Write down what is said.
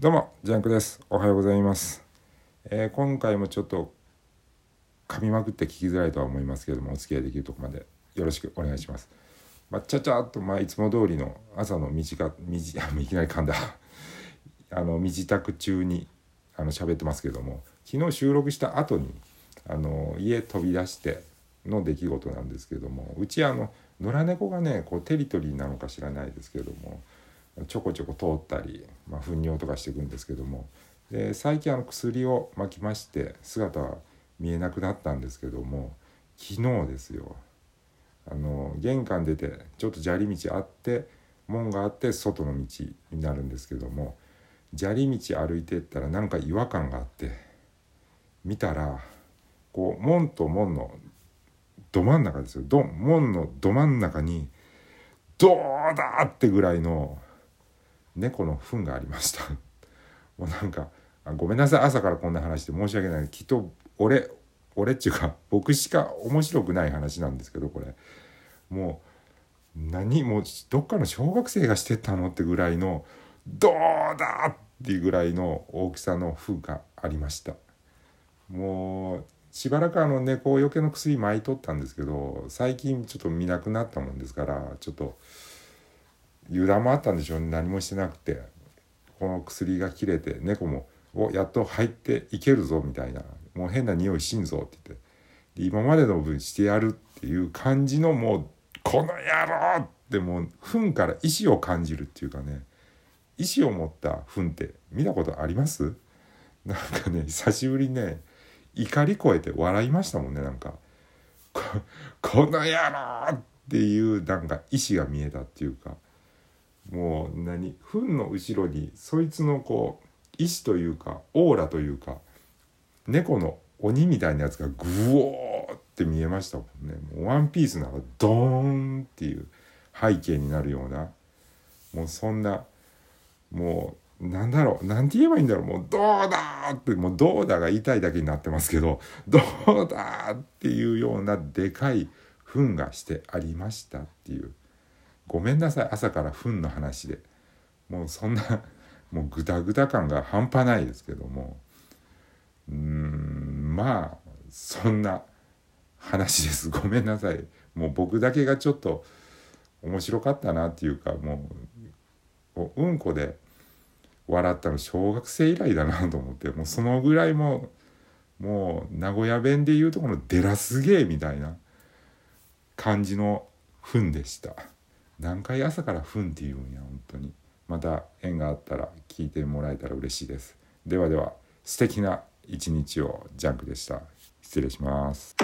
どうもジャンクです。おはようございます、えー今回もちょっと噛みまくって聞きづらいとは思いますけれどもお付き合いできるとこまでよろしくお願いします。まあ、ちゃちゃっと、まあ、いつも通りの朝の短みじ いきなり噛んだ あの身支度中にあの喋ってますけども昨日収録した後にあの家飛び出しての出来事なんですけどもうちあの野良猫がねこうテリトリーなのか知らないですけどもちょこちょこ通ったり、まあ、糞尿とかしていくんですけども。で最近あの薬を巻きまして姿は見えなくなったんですけども昨日ですよ。あの玄関出てちょっと砂利道あって門があって外の道になるんですけども砂利道歩いてったらなんか違和感があって見たらこう門と門のど真ん中ですよ。ど門のど真ん中にどうだってぐらいの猫の糞がありました。もうなんかごめんなさい朝からこんな話で申し訳ない。きっと俺俺っていうか僕しか面白くない話なんですけどこれ。もう何もうどっかの小学生がしてたのってぐらいのどうだっていうぐらいの大きさの糞がありました。もうしばらくあの猫よけの薬巻いとったんですけど最近ちょっと見なくなったもんですからちょっと油断もあったんでしょうね。何もしてなくて。この薬が切れて猫も「おやっと入っていけるぞ」みたいな「もう変な匂いしんぞ」って言って。今までの分してやるっていう感じのもう「この野郎!」ってもう糞から意志を感じるっていうかね。意志を持った糞って見たことあります？なんかね久しぶりね怒り超えて笑いましたもんねなんか。こ この野郎っていうなんか意志が見えたっていうか。もう何糞の後ろにそいつのこう意志というかオーラというか猫の鬼みたいなやつがグオーって見えましたもんね。もうワンピースならドーンっていう背景になるような。もうそんなもうなんだろうなんて言えばいいんだろう。もうどうだーってもうどうだが言いたいだけになってますけどどうだーっていうようなでかい糞がしてありましたっていう。ごめんなさい朝から糞の話で。もうそんな もうグダグダ感が半端ないですけども。うーんまあそんな話です。ごめんなさい。もう僕だけがちょっと面白かったなっていうかもううんこで笑ったの小学生以来だなと思ってもうそのぐらいもうもう名古屋弁でいうとこの「デラすげえ」みたいな感じの「ふん」でした。何回朝から「ふん」って言うんや本当に。また縁があったら聞いてもらえたら嬉しいです。ではでは素敵な一日をジャンクでした。失礼します。